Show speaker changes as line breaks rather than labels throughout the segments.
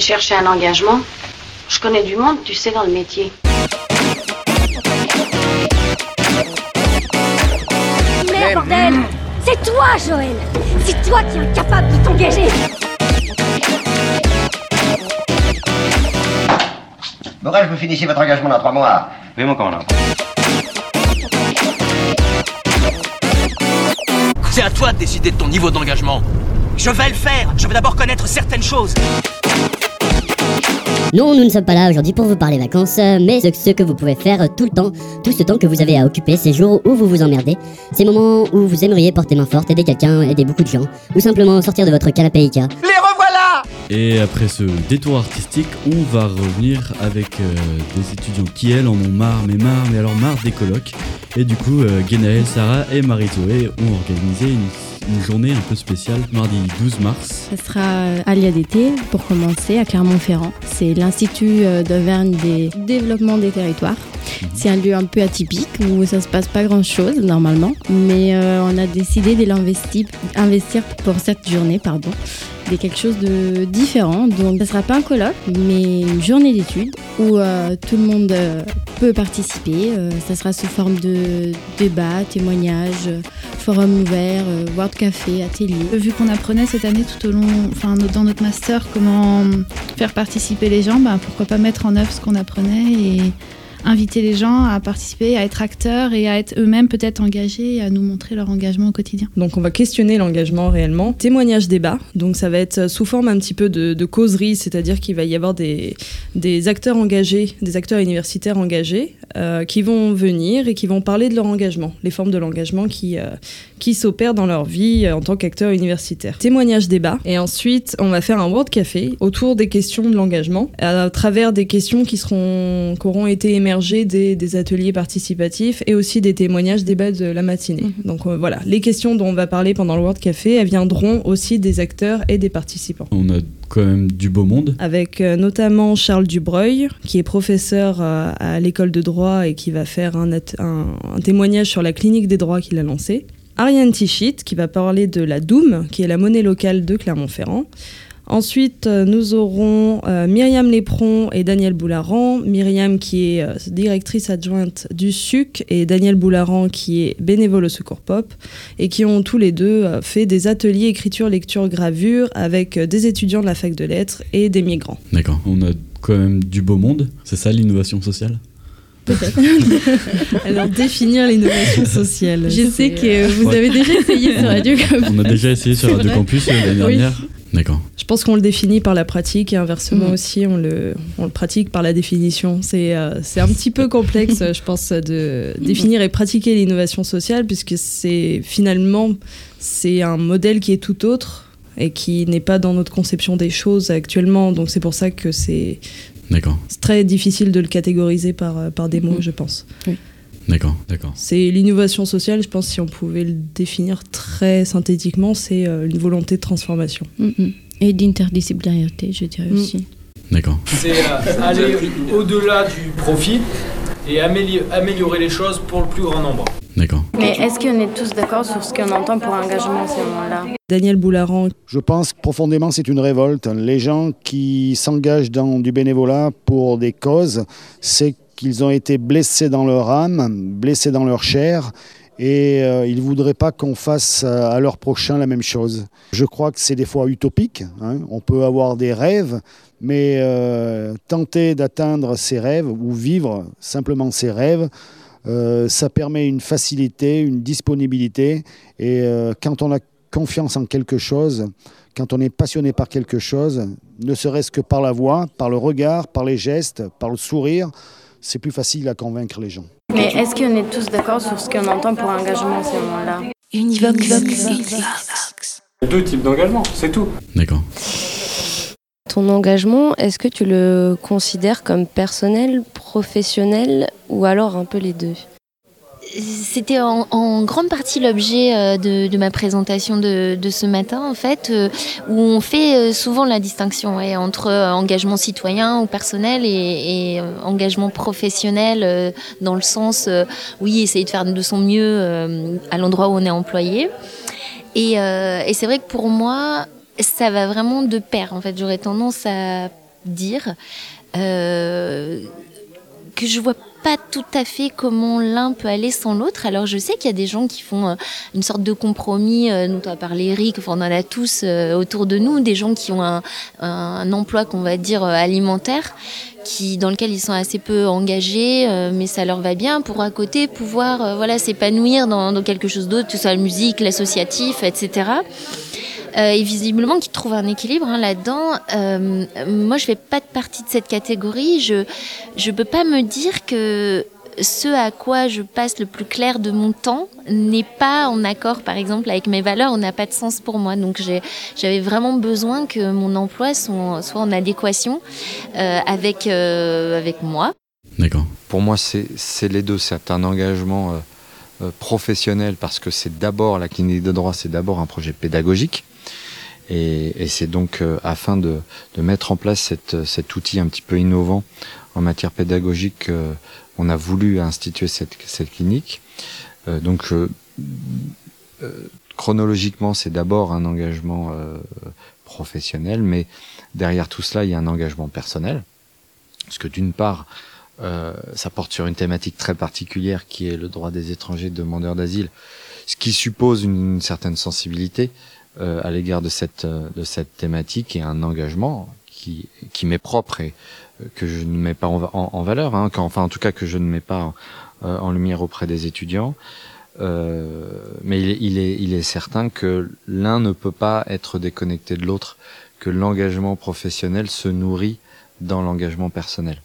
Je vais chercher un engagement. Je connais du monde, tu sais, dans le métier.
Mais bordel C'est toi, Joël C'est toi qui es incapable de t'engager
Morel, vous finissez votre engagement dans trois mois.
Oui, mon commandant.
C'est à toi de décider de ton niveau d'engagement. Je vais le faire. Je vais d'abord connaître certaines choses.
Non, nous ne sommes pas là aujourd'hui pour vous parler vacances, mais ce que vous pouvez faire tout le temps, tout ce temps que vous avez à occuper, ces jours où vous vous emmerdez, ces moments où vous aimeriez porter main forte, aider quelqu'un, aider beaucoup de gens, ou simplement sortir de votre canapé Ikea.
Les revoilà
Et après ce détour artistique, on va revenir avec euh, des étudiants qui, elles, en ont marre, mais marre, mais alors marre des colloques. Et du coup, euh, Guénaël, Sarah et Marie-Zoé ont organisé une une journée un peu spéciale, mardi 12 mars.
Ça sera à l'IADT pour commencer à Clermont-Ferrand. C'est l'Institut d'Auvergne des développements des territoires. C'est un lieu un peu atypique où ça se passe pas grand chose normalement, mais euh, on a décidé de l'investir investir pour cette journée, pardon, quelque chose de différent. Donc, ça sera pas un colloque, mais une journée d'études où euh, tout le monde euh, peut participer. Euh, ça sera sous forme de débat, témoignages, forum ouvert, word café, atelier.
Vu qu'on apprenait cette année tout au long, enfin dans notre master, comment faire participer les gens, bah, pourquoi pas mettre en œuvre ce qu'on apprenait et inviter les gens à participer, à être acteurs et à être eux-mêmes peut-être engagés et à nous montrer leur engagement au quotidien.
Donc on va questionner l'engagement réellement. Témoignage débat, donc ça va être sous forme un petit peu de, causerie, c'est-à-dire qu'il va y avoir des, acteurs engagés, des acteurs universitaires engagés euh, qui vont venir et qui vont parler de leur engagement, les formes de l'engagement qui, euh, s'opèrent dans leur vie euh, en tant qu'acteurs universitaires. Témoignage débat, et ensuite on va faire un World Café autour des questions de l'engagement, à travers des questions qui, seront, qui auront été émergées des, des, ateliers participatifs et aussi des témoignages débats de la matinée. Mmh. Donc euh, voilà, les questions dont on va parler pendant le World Café, elles viendront aussi des acteurs et des participants.
On a quand même du beau monde.
Avec euh, notamment Charles Dubreuil, qui est professeur euh, à l'école de droit et qui va faire un, un, un témoignage sur la clinique des droits qu'il a lancée. Ariane Tichit, qui va parler de la Doum, qui est la monnaie locale de Clermont-Ferrand. Ensuite, euh, nous aurons euh, Myriam Lépron et Daniel Boularan. Myriam qui est euh, directrice adjointe du SUC et Daniel Boularan qui est bénévole au Secours Pop et qui ont tous les deux euh, fait des ateliers écriture, lecture, gravure avec euh, des étudiants de la fac de lettres et des migrants.
D'accord. On a quand même du beau monde. C'est ça l'innovation sociale?
Peut-être. Alors, définir l'innovation sociale.
Je sais que vous
Ouais.
avez déjà essayé sur Radio Campus.
On a déjà essayé sur Radio Campus l'année
Oui.
D'accord.
Je pense qu'on le définit par la pratique et inversement
Mm.
aussi, on le, on le pratique par la définition. C'est euh, c'est un petit peu complexe, je pense, de définir et pratiquer l'innovation sociale, puisque c'est finalement c'est un modèle qui est tout autre et qui n'est pas dans notre conception des choses actuellement. Donc c'est pour ça que c'est
D'accord.
c'est très difficile de le catégoriser par, euh, par des mots, je pense.
Oui.
D'accord. D'accord.
C'est l'innovation sociale, je pense, si on pouvait le définir très synthétiquement, c'est euh, une volonté de transformation.
Mm, mm. Et d'interdisciplinarité, je dirais
Mm.
aussi.
D'accord.
C'est euh, aller au-delà du profit et améliorer, les choses pour le plus grand nombre.
D'accord.
Mais est-ce qu'on est tous d'accord sur ce qu'on entend pour engagement à ce moment-là?
Daniel Boularan.
Je pense que profondément c'est une révolte. Les gens qui s'engagent dans du bénévolat pour des causes, c'est qu'ils ont été blessés dans leur âme, blessés dans leur chair, et euh, ils ne voudraient pas qu'on fasse euh, à leur prochain la même chose. Je crois que c'est des fois utopique. hein. On peut avoir des rêves, mais euh, tenter d'atteindre ses rêves ou vivre simplement ses rêves, ça permet une facilité, une disponibilité. Et quand on a confiance en quelque chose, quand on est passionné par quelque chose, ne serait-ce que par la voix, par le regard, par les gestes, par le sourire, c'est plus facile à convaincre les gens.
Mais est-ce qu'on est tous d'accord sur ce qu'on entend pour engagement à ce moment-là
Univox. Univox.
Deux types d'engagement, c'est tout.
D'accord.
Ton engagement, est-ce que tu le considères comme personnel, professionnel ou alors un peu les deux?
C'était en, en, grande partie l'objet euh, de, de, ma présentation de, de, ce matin, en fait, euh, où on fait euh, souvent la distinction entre engagement citoyen ou personnel et, et engagement professionnel, dans le sens, oui, essayer de faire de son mieux à l'endroit où on est employé. Et, et c'est vrai que pour moi, ça va vraiment de pair. En fait, j'aurais tendance à dire que je vois pas tout à fait comment l'un peut aller sans l'autre. Alors je sais qu'il y a des gens qui font euh, une sorte de compromis, euh, dont on a parlé Eric, on en a tous euh, autour de nous, des gens qui ont un, un emploi qu'on va dire alimentaire, qui dans lequel ils sont assez peu engagés, mais ça leur va bien pour à côté pouvoir voilà s'épanouir dans, dans, quelque chose d'autre, que ce soit la musique, l'associatif, etc. Euh, et visiblement qui trouve un équilibre hein, là-dedans. Euh, moi, je fais pas de partie de cette catégorie. Je je peux pas me dire que ce à quoi je passe le plus clair de mon temps n'est pas en accord, par exemple, avec mes valeurs, n'a pas de sens pour moi. Donc j'avais vraiment besoin que mon emploi soit, soit en adéquation euh, avec, euh, avec moi.
D'accord.
Pour moi, c'est les deux. C'est un engagement professionnel parce que c'est d'abord, la clinique de droit, c'est d'abord un projet pédagogique. Et, et c'est donc euh, afin de, de, mettre en place cette, cet outil un petit peu innovant en matière pédagogique, euh, on a voulu instituer cette, cette clinique. Euh, donc euh, chronologiquement, c'est d'abord un engagement professionnel, mais derrière tout cela, il y a un engagement personnel. Parce que d'une part, euh, ça porte sur une thématique très particulière qui est le droit des étrangers demandeurs d'asile, ce qui suppose une, une certaine sensibilité euh, à l'égard de cette, de cette thématique et un engagement qui, qui m'est propre et euh, que je ne mets pas en, en, valeur, hein, quand, enfin en tout cas que je ne mets pas en, euh, en lumière auprès des étudiants. Euh, mais il est, il, est, il est certain que l'un ne peut pas être déconnecté de l'autre, que l'engagement professionnel se nourrit dans l'engagement personnel.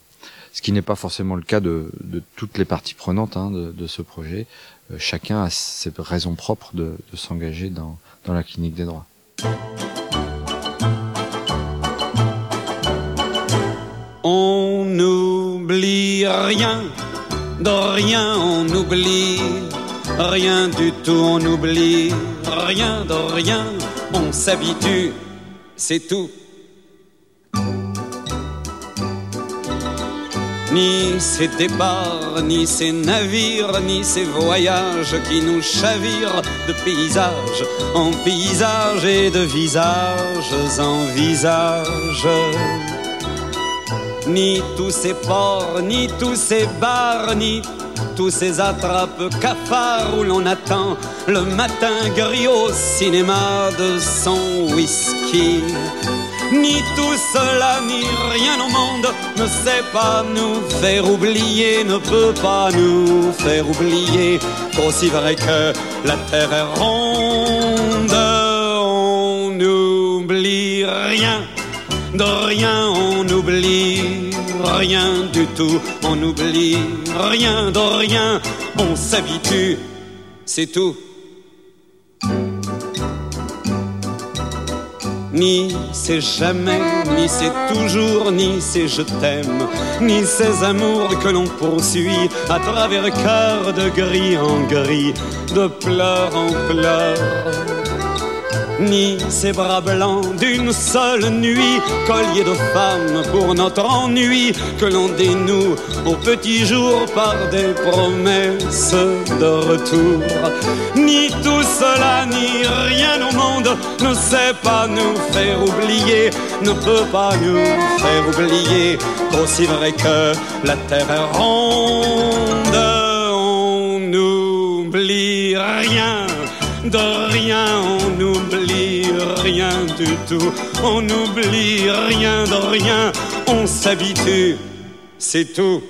Ce qui n'est pas forcément le cas de, de toutes les parties prenantes hein, de, de, ce projet. Euh, chacun a ses raisons propres de, de s'engager dans, dans la clinique des droits.
On n'oublie rien, de rien on oublie, rien du tout on oublie, rien de rien, on s'habitue, c'est tout. Ni ces départs, ni ces navires, ni ces voyages qui nous chavirent de paysage en paysage et de visages en visage. Ni tous ces ports, ni tous ces bars, ni tous ces attrapes cafards où l'on attend le matin gris au cinéma de son whisky. Ni tout cela, ni rien au monde ne sait pas nous faire oublier, ne peut pas nous faire oublier. Qu'aussi vrai que la terre est ronde, on n'oublie rien, de rien on oublie rien du tout, on oublie rien de rien, on s'habitue, c'est tout. Ni c'est jamais, ni c'est toujours, ni c'est je t'aime, ni ces amours que l'on poursuit à travers cœur de gris en gris, de pleurs en pleurs ni ces bras blancs d'une seule nuit, collier de femmes pour notre ennui, que l'on dénoue au petit jour par des promesses de retour. Ni tout cela, ni rien au monde ne sait pas nous faire oublier, ne peut pas nous faire oublier, aussi vrai que la terre est ronde, on n'oublie rien de rien, rien du tout, on n'oublie rien de rien, on s'habitue, c'est tout.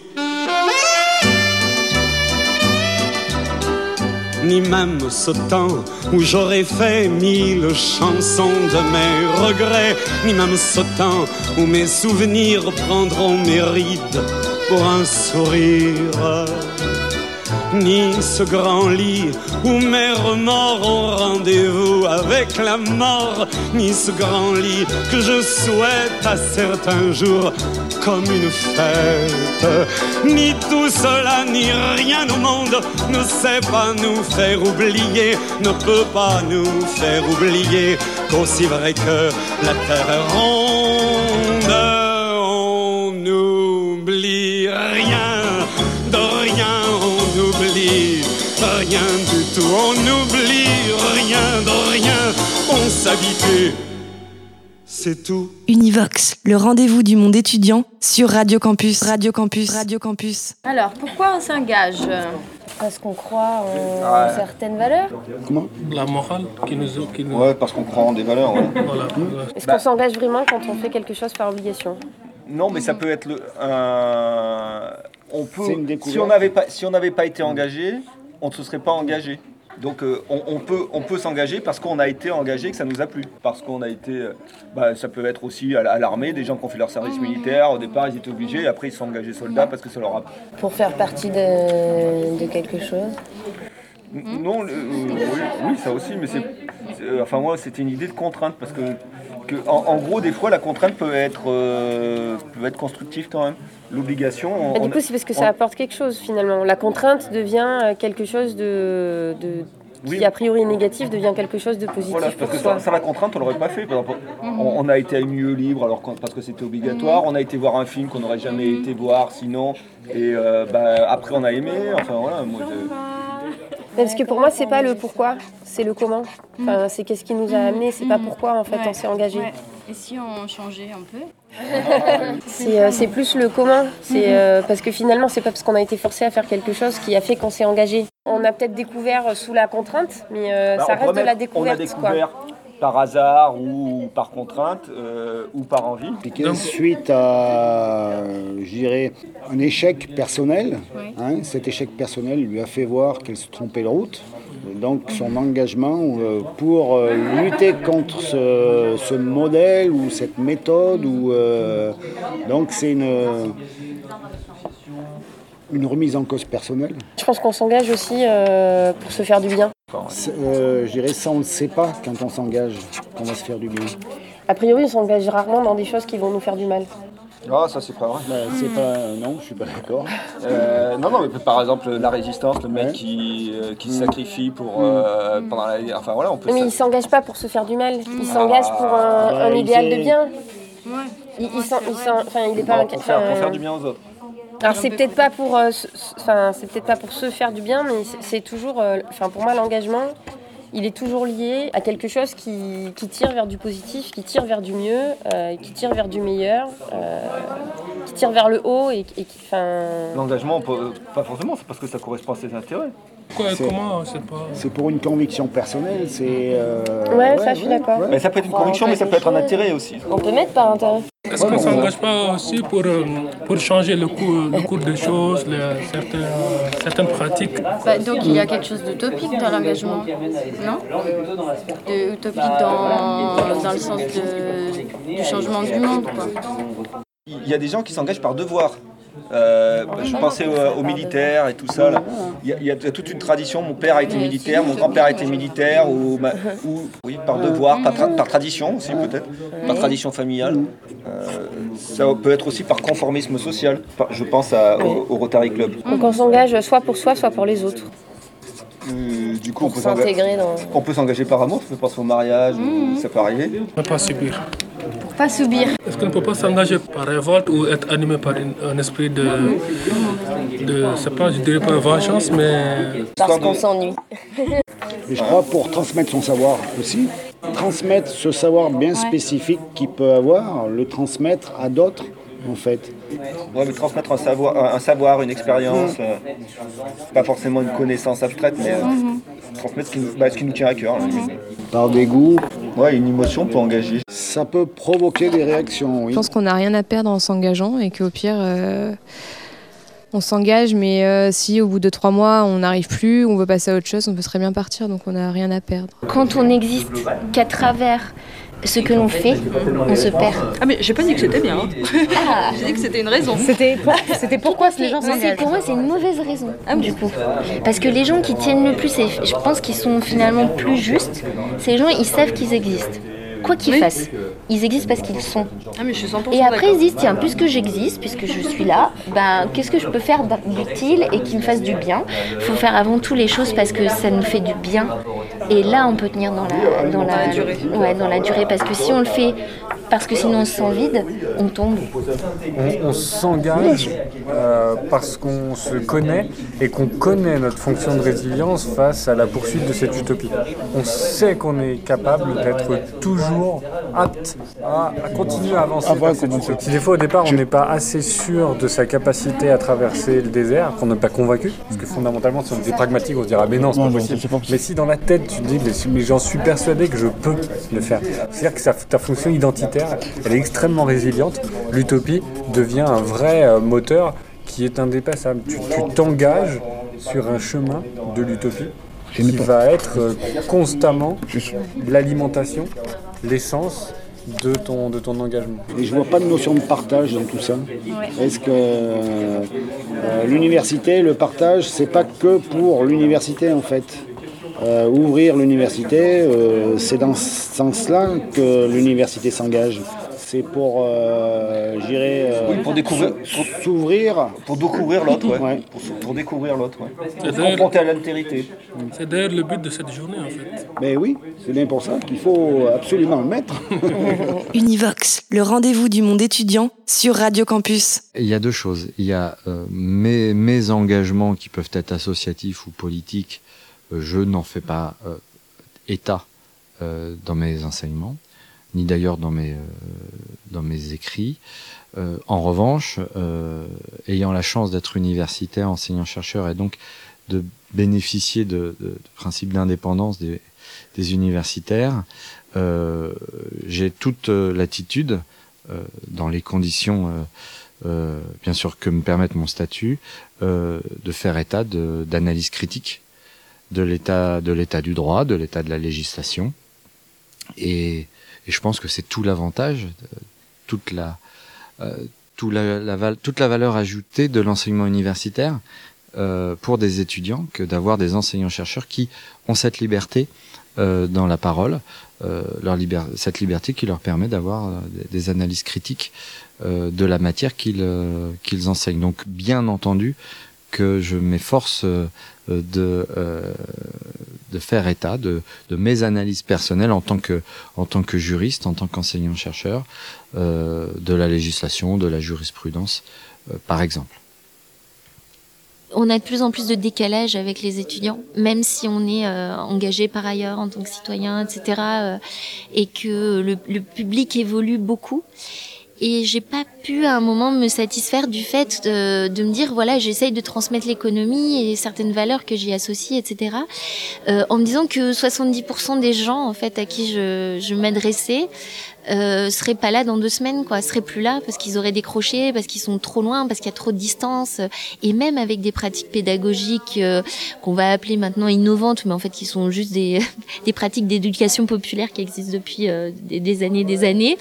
Ni même ce temps où j'aurais fait mille chansons de mes regrets, ni même ce temps où mes souvenirs prendront mes rides pour un sourire ni ce grand lit où mes remords ont rendez-vous avec la mort, ni ce grand lit que je souhaite à certains jours comme une fête. Ni tout cela, ni rien au monde ne sait pas nous faire oublier, ne peut pas nous faire oublier qu'aussi vrai que la terre est ronde, on n'oublie rien de rien, on s'habitue. C'est tout.
Univox, le rendez-vous du monde étudiant sur Radio Campus. Radio Campus. Radio Campus.
Alors, pourquoi on s'engage?
Parce qu'on croit en
Ouais.
certaines valeurs.
Comment?
La morale qui nous... Qui nous...
Ouais, parce qu'on croit en des valeurs. ouais.
Voilà.
Est-ce
Bah.
qu'on s'engage vraiment quand on fait quelque chose par obligation?
Non, mais ça peut être le. On peut.
C'est une
Si
découverte.
on n'avait pas, si on n'avait pas été engagé, on ne se serait pas engagé. Donc euh, on, on peut, on peut s'engager parce qu'on a été engagé, que ça nous a plu. Parce qu'on a été, euh, bah, ça peut être aussi à, la- à l'armée, des gens qui ont fait leur service militaire. Au départ, ils étaient obligés, et après ils se sont engagés soldats parce que ça leur a.
Pour faire partie de, de quelque chose.
Non, le- euh, oui, oui, ça aussi, mais c'est, c'est- euh, enfin moi, c'était une idée de contrainte parce que, que en, en gros, des fois, la contrainte peut être, euh, peut être constructive quand même. L'obligation. on-
Et Du coup, c'est parce que
on-
ça apporte quelque chose finalement. La contrainte devient euh, quelque chose de, de
Oui.
qui a priori négatif devient quelque chose de positif
Voilà,
pour
parce que
soi.
sans, sans la contrainte, on l'aurait pas fait. Par exemple,
Mhm.
on, on a été à une lieu libre alors parce que c'était obligatoire.
Mhm.
On a été voir un film qu'on n'aurait jamais été voir sinon. Et euh, bah, après, on a aimé. Enfin voilà, moi, je-
Parce que pour moi, c'est pas le pourquoi, c'est le comment. Enfin, c'est qu'est-ce qui nous a amené, c'est pas pourquoi en fait Ouais, on s'est engagé. Et si on changeait un peu C'est euh, c'est plus le comment. C'est euh, parce que finalement, c'est pas parce qu'on a été forcé à faire quelque chose qui a fait qu'on s'est engagé. On a peut-être découvert sous la contrainte, mais euh,
Bah,
ça reste de la découverte.
On a découvert par hasard ou par contrainte euh, ou par envie.
Suite à, je dirais, un échec personnel, hein, cet échec personnel lui a fait voir qu'elle se trompait de route. Donc son engagement euh, pour euh, lutter contre ce, ce modèle ou cette méthode, ou, euh, donc c'est une, une remise en cause personnelle.
Je pense qu'on s'engage aussi euh, pour se faire du bien.
Euh, je dirais ça on ne sait pas quand on s'engage qu'on va se faire du bien.
A priori, on s'engage rarement dans des choses qui vont nous faire du mal.
Ah, ça c'est pas vrai.
Bah, c'est pas, non, je suis pas d'accord.
Euh, non, non, mais par exemple la résistance, le mec qui, euh, qui se sacrifie pour euh, pendant la, enfin voilà, on peut.
Mais il s'engage pas pour se faire du mal. Il s'engage pour un,
Ah,
idéal de bien. Il, il est pas.
Pour, faire, pour
enfin,
faire du bien aux autres.
Alors c'est peut-être pas pour, euh, enfin c'est peut-être pas pour se faire du bien, mais c'est- toujours, euh, enfin pour moi l'engagement, il est toujours lié à quelque chose qui, qui tire vers du positif, qui tire vers du mieux, euh, qui tire vers du meilleur, euh, qui tire vers le haut et, et qui, enfin.
L'engagement, pas forcément, c'est parce que ça correspond à ses intérêts.
C'est- C'est pour une conviction personnelle, c'est... euh,
Ouais, ça, je suis d'accord.
Mais ça peut être une conviction, mais ça peut être un intérêt aussi.
On peut mettre par intérêt.
Est-ce qu'on ne s'engage pas aussi pour, euh, pour changer le cours, le cours des choses, les- certaines, certaines pratiques?
Bah, donc il y a quelque chose d'utopique dans l'engagement, non? De, Utopique dans, dans le sens de- du changement du monde, quoi.
Il y a des gens qui s'engagent par devoir. Euh, je pensais aux, aux militaires et tout ça. là. Il y, a, il y a toute une tradition. Mon père a été militaire, mon grand-père a été militaire, ou, ma- ou- oui, par devoir, par, tra- par tradition aussi peut-être, par tradition familiale. Euh, ça peut être aussi par conformisme social. Je pense à- au, au Rotary Club.
Donc on s'engage soit pour soi, soit pour les autres.
Euh, du coup, on
Pour
peut
dans-
on peut s'engager par amour, ça fait penser au mariage, ou ça peut arriver.
Ne pas subir.
Pas subir.
Est-ce qu'on ne peut pas s'engager par révolte ou être animé par une- un esprit de, de c'est pas, je dirais pas vengeance, mais...
Parce qu'on s'ennuie.
Et je crois pour transmettre son savoir aussi, transmettre ce savoir bien spécifique qu'il peut avoir, le transmettre à d'autres en fait.
Ouais, mais transmettre un savoir, un savoir une expérience, euh, pas forcément une connaissance abstraite, mais euh, transmettre ce qui, nous, bah, ce qui nous tient à cœur. là.
Par dégoût.
Ouais, une émotion peut engager.
Ça peut provoquer des réactions, oui.
Je pense qu'on n'a rien à perdre en s'engageant et qu'au pire, euh, on s'engage, mais euh, si au bout de trois mois on n'arrive plus, on veut passer à autre chose, on peut très bien partir, donc on n'a rien à perdre.
Quand on n'existe qu'à travers ce que l'on fait, on se perd.
Ah mais j'ai pas dit que c'était bien. hein.
Ah.
j'ai dit que c'était une raison.
C'était pour- c'était pourquoi les gens s'engagent
Pour moi, c'est une mauvaise raison, du coup. Parce que les gens qui tiennent le plus, et je pense qu'ils sont finalement plus justes, ces gens, ils savent qu'ils existent. Quoi qu'ils
Oui.
fassent, ils existent parce qu'ils sont.
Ah mais je suis 100%
Et après, ils disent, tiens, puisque j'existe, puisque je suis là, ben, qu'est-ce que je peux faire d'utile et qui me fasse du bien? Il faut faire avant tout les choses parce que ça nous fait du bien. Et là, on peut tenir dans la, dans la,
durée.
Ouais, dans la durée. Parce que si on le fait parce que sinon on se sent vide, on tombe.
On, on s'engage euh, parce qu'on se connaît et qu'on connaît notre fonction de résilience face à la poursuite de cette utopie. On sait qu'on est capable d'être toujours apte à, à continuer à avancer vers cette utopie. Si des fois au départ on n'est pas assez sûr de sa capacité à traverser le désert, qu'on n'est pas convaincu, parce que fondamentalement si on était pragmatique on se dirait mais non c'est pas possible. Mais si dans la tête tu te dis mais, j'en suis persuadé que je peux le faire. C'est-à-dire que ta fonction identitaire elle est extrêmement résiliente. L'utopie devient un vrai euh, moteur qui est indépassable. Tu t'engages sur un chemin de l'utopie qui va être euh, constamment l'alimentation, l'essence de ton, de ton engagement.
Et je vois pas de notion de partage dans tout ça. Est-ce que euh, l'université, le partage, c'est pas que pour l'université en fait? Euh, ouvrir l'université, euh, c'est dans ce sens-là que l'université s'engage. C'est pour, euh, je dirais, euh,
Oui, pour découvrir-
s'ou- s'ouvrir.
Pour découvrir l'autre, ouais.
Ouais.
Pour, pour découvrir l'autre, ouais.
C'est
Pour confronter à l'altérité.
C'est d'ailleurs le but de cette journée en fait.
Mais oui, c'est bien pour ça qu'il faut absolument le mettre.
Univox, le rendez-vous du monde étudiant sur Radio Campus.
Il y a deux choses. Il y a euh, mes, mes engagements qui peuvent être associatifs ou politiques. Euh, je n'en fais pas euh, état euh, dans mes enseignements, ni d'ailleurs dans mes, dans mes écrits. En revanche, ayant la chance d'être universitaire, enseignant-chercheur et donc de bénéficier de, de, de principe d'indépendance des, des universitaires, euh, j'ai toute l'attitude, euh, dans les conditions, euh, bien sûr, que me permettent mon statut, de faire état d'analyse critique de l'état de l'état du droit, de l'état de la législation, et, je pense que c'est tout l'avantage, euh, toute la, euh, toute la valeur ajoutée de l'enseignement universitaire euh, pour des étudiants que d'avoir des enseignants-chercheurs qui ont cette liberté dans la parole, cette liberté qui leur permet d'avoir des, analyses critiques de la matière qu'ils qu'ils enseignent. Donc bien entendu que je m'efforce euh, de, euh, de faire état de, de mes analyses personnelles en tant que, en tant que juriste, en tant qu'enseignant-chercheur, euh, de la législation, de la jurisprudence, par exemple.
On a de plus en plus de décalage avec les étudiants, même si on est engagé par ailleurs en tant que citoyen, etc. et que le public évolue beaucoup. Et j'ai pas pu à un moment me satisfaire du fait de, de me dire voilà j'essaye de transmettre l'économie et certaines valeurs que j'y associe etc. Euh, en me disant que 70% des gens en fait à qui je, je m'adressais euh, seraient pas là dans deux semaines quoi, seraient plus là parce qu'ils auraient décroché, parce qu'ils sont trop loin, parce qu'il y a trop de distance et même avec des pratiques pédagogiques euh, qu'on va appeler maintenant innovantes mais en fait qui sont juste des des pratiques d'éducation populaire qui existent depuis euh, des, des années des années.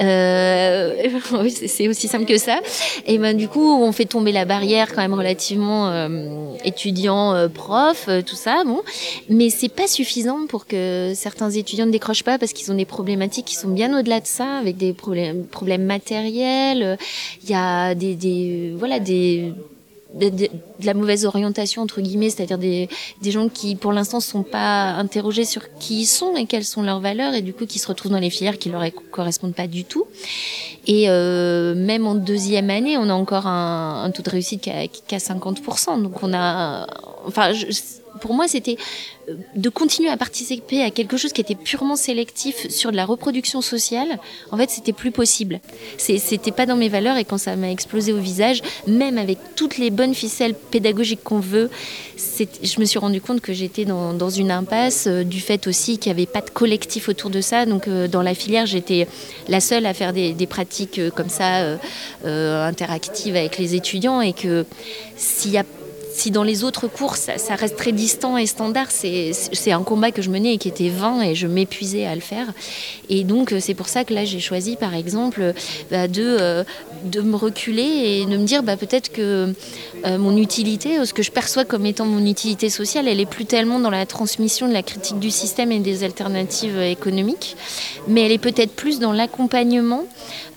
Euh, c'est- aussi simple que ça. Et ben du coup, on fait tomber la barrière quand même relativement euh, étudiant, euh, prof, tout ça. Bon, mais c'est pas suffisant pour que certains étudiants ne décrochent pas parce qu'ils ont des problématiques qui sont bien au-delà de ça, avec des problèmes, problèmes matériels. euh, Il y a des, des voilà des de, la mauvaise orientation entre guillemets, c'est-à-dire des, des gens qui pour l'instant sont pas interrogés sur qui ils sont et quelles sont leurs valeurs et du coup qui se retrouvent dans les filières qui leur correspondent pas du tout. Et euh, même en deuxième année, on a encore un, taux de réussite qui a, qui a 50%. Donc on a, enfin, pour moi, c'était euh, de continuer à participer à quelque chose qui était purement sélectif sur de la reproduction sociale. En fait, c'était plus possible. C'était pas dans mes valeurs et quand ça m'a explosé au visage, même avec toutes les bonnes ficelles pédagogiques qu'on veut, je me suis rendu compte que j'étais dans, une impasse euh, du fait aussi qu'il n'y avait pas de collectif autour de ça. Donc euh, dans la filière, j'étais la seule à faire des, pratiques comme ça interactives avec les étudiants et que s'il y a si dans les autres cours, ça, reste très distant et standard, c'est un combat que je menais et qui était vain et je m'épuisais à le faire. Et donc, euh, c'est pour ça que là, j'ai choisi, par exemple, bah, de, euh, de me reculer et de me dire bah, peut-être que euh, mon utilité, ce que je perçois comme étant mon utilité sociale, elle est plus tellement dans la transmission de la critique du système et des alternatives économiques, mais elle est peut-être plus dans l'accompagnement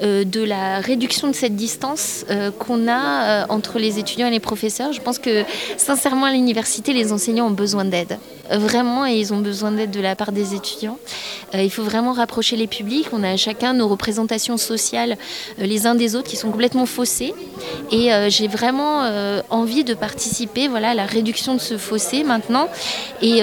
euh, de la réduction de cette distance euh, qu'on a euh, entre les étudiants et les professeurs. Je pense que sincèrement à l'université, les enseignants ont besoin d'aide. Vraiment, et ils ont besoin d'aide de la part des étudiants. il faut vraiment rapprocher les publics. On a chacun nos représentations sociales les uns des autres qui sont complètement faussées. Et j'ai vraiment envie de participer voilà, à la réduction de ce fossé maintenant et,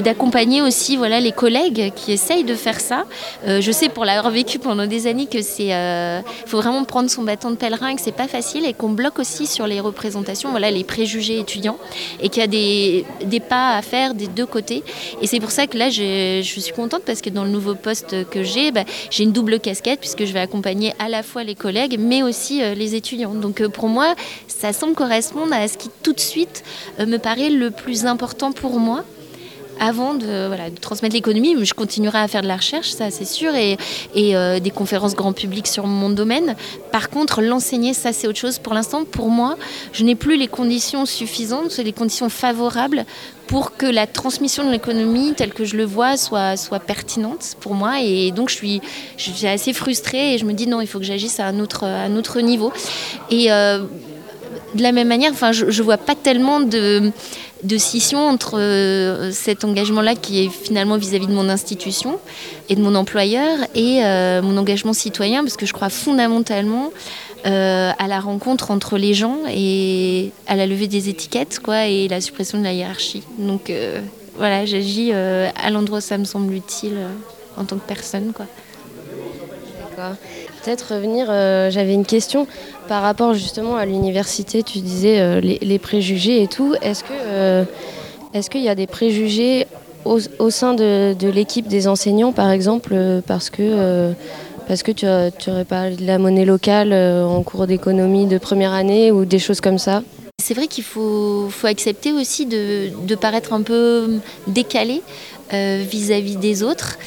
d'accompagner aussi voilà, les collègues qui essayent de faire ça. je sais pour l'avoir vécu pendant des années que c'est euh, faut vraiment prendre son bâton de pèlerin et que c'est pas facile et qu'on bloque aussi sur les représentations, voilà les préjugés étudiants et qu'il y a des, des, pas à faire des deux côtés. Et c'est pour ça que là je suis contente parce que dans le nouveau poste que j'ai, bah, j'ai une double casquette puisque je vais accompagner à la fois les collègues mais aussi euh, les étudiants. Donc euh, pour moi ça semble correspondre à ce qui tout de suite me paraît le plus important pour moi avant de, transmettre l'économie. Je continuerai à faire de la recherche, ça c'est sûr, et, euh, des conférences grand public sur mon domaine. Par contre, l'enseigner, ça c'est autre chose. Pour l'instant, pour moi, je n'ai plus les conditions suffisantes, les conditions favorables pour que la transmission de l'économie telle que je le vois soit, pertinente pour moi. Et donc je suis, assez frustrée et je me dis non, il faut que j'agisse à un autre, niveau. Et euh, de la même manière, je ne vois pas tellement de de scission entre euh, cet engagement-là qui est finalement vis-à-vis de mon institution et de mon employeur et euh, mon engagement citoyen parce que je crois fondamentalement euh, à la rencontre entre les gens et à la levée des étiquettes quoi, et la suppression de la hiérarchie. Donc voilà, j'agis à l'endroit où ça me semble utile en tant que personne. Quoi.
D'accord. Peut-être revenir, j'avais une question. Par rapport justement à l'université, tu disais euh, les, préjugés et tout. Est-ce euh, est-ce qu'il y a des préjugés au, sein de, l'équipe des enseignants, par exemple, euh, parce que parce que tu n'aurais pas de la monnaie locale en cours d'économie de première année ou des choses comme ça?
C'est vrai qu'il faut, faut, accepter aussi de, de, paraître un peu décalé vis-à-vis -vis des autres.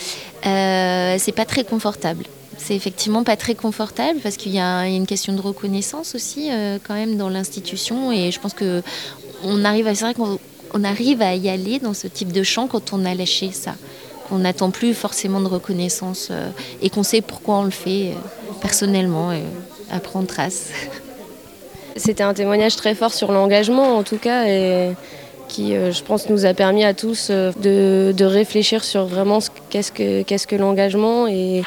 c'est pas très confortable c'est effectivement pas très confortable parce qu'il y, a une question de reconnaissance aussi euh, quand même dans l'institution et je pense que on arrive à c'est vrai qu'on arrive à y aller dans ce type de champ quand on a lâché ça. On n'attend plus forcément de reconnaissance euh, et qu'on sait pourquoi on le fait euh, personnellement et après on trace.
C'était un témoignage très fort sur l'engagement en tout cas qui, euh, je pense, nous a permis à tous euh, de, réfléchir sur vraiment qu'est-ce que, que l'engagement et,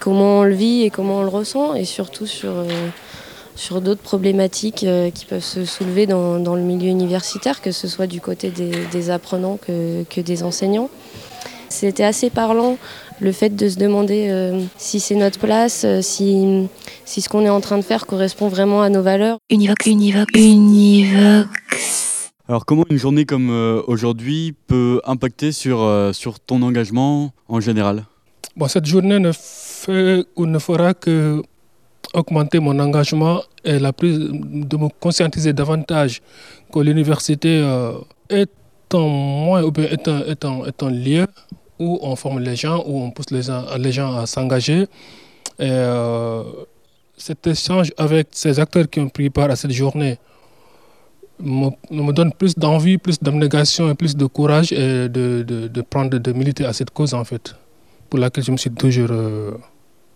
comment on le vit et comment on le ressent, et surtout sur, euh, sur d'autres problématiques qui peuvent se soulever dans, le milieu universitaire, que ce soit du côté des, apprenants que, des enseignants. C'était assez parlant le fait de se demander si c'est notre place, si, si ce qu'on est en train de faire correspond vraiment à nos valeurs.
Univox, Univox, Univox.
Alors comment une journée comme euh, aujourd'hui peut impacter sur, euh, sur ton engagement en général?
Bon, Cette journée ne, fait, ou ne fera que augmenter mon engagement et la prise, de me conscientiser davantage que l'université euh, est un moins est un, est, un, lieu où on forme les gens, où on pousse les gens, les gens à s'engager. Et cet échange avec ces acteurs qui ont pris part à cette journée me, donne plus d'envie, plus d'abnégation et plus de courage de, de, prendre, de militer à cette cause en fait, pour laquelle je me suis toujours euh,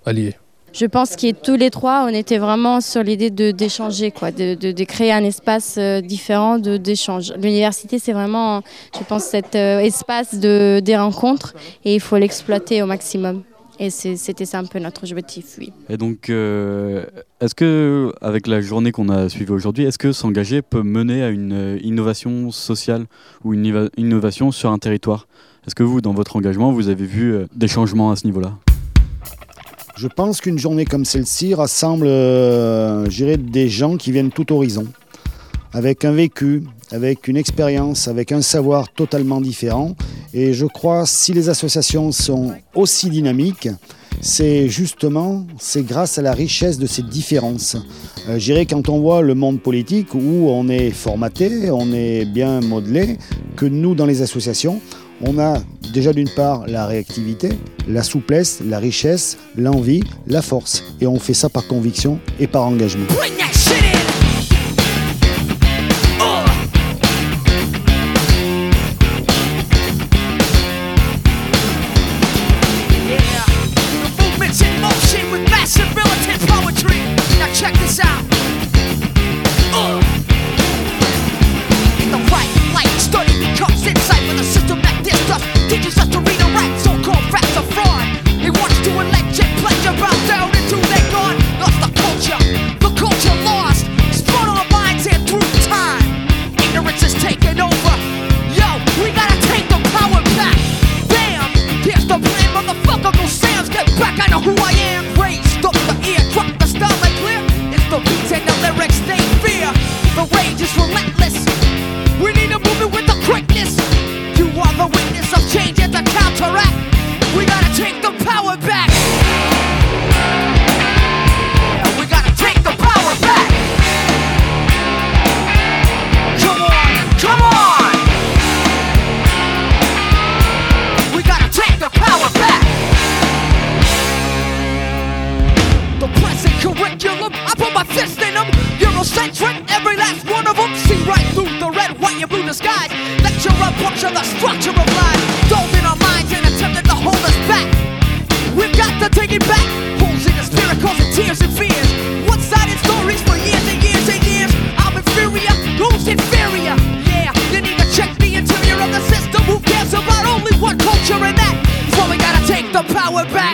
allié.
Je pense que tous les trois, on était vraiment sur l'idée d'échanger, quoi, de, de, de, créer un espace euh, différent d'échange. L'université, c'est vraiment, je pense, cet euh, espace de, des rencontres et il faut l'exploiter au maximum. Et c'était ça un peu notre objectif, oui.
Et donc, euh, est-ce que, avec la journée qu'on a suivie aujourd'hui, est-ce que s'engager peut mener à une euh, innovation sociale ou une innovation sur un territoire? Est-ce que vous, dans votre engagement, vous avez vu euh, des changements à ce niveau-là?
Je pense qu'une journée comme celle-ci rassemble, euh, des gens qui viennent tout horizon, avec un vécu, avec une expérience, avec un savoir totalement différent. Et je crois si les associations sont aussi dynamiques,
c'est justement, c'est grâce à la richesse de ces différences. Euh, je dirais quand on voit le monde politique où on est formaté, on est bien modelé, que nous dans les associations, on a déjà d'une part la réactivité, la souplesse, la richesse, l'envie, la force. Et on fait ça par conviction et par engagement.
One-sided stories for years and years and years. Inferior, who's inferior? Yeah, you need to check the interior of the system. Who cares about only one culture and that? So we gotta take the power back.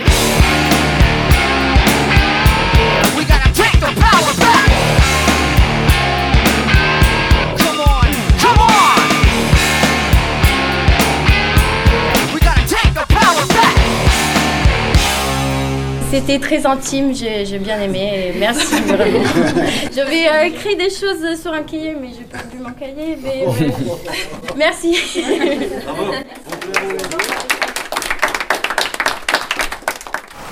C'était très intime, j'ai bien aimé. et Merci vraiment. J'avais euh, écrit des choses sur un cahier, mais j'ai perdu mon cahier. Mais, euh, merci.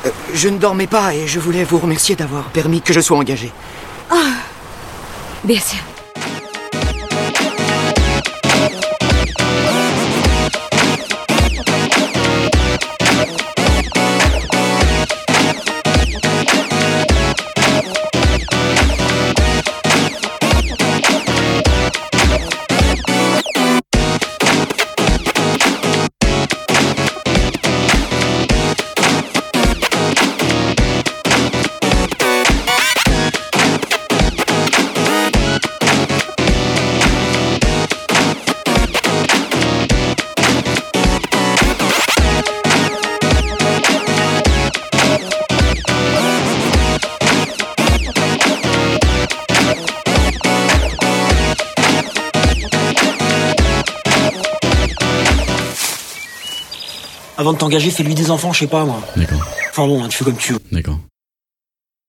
Euh, je ne dormais pas et je voulais vous remercier d'avoir permis que je sois engagé.
Ah, bien sûr.
Avant de t'engager, fais-lui des enfants, je sais pas moi.
D'accord.
Enfin bon, hein, tu fais comme tu veux.
D'accord.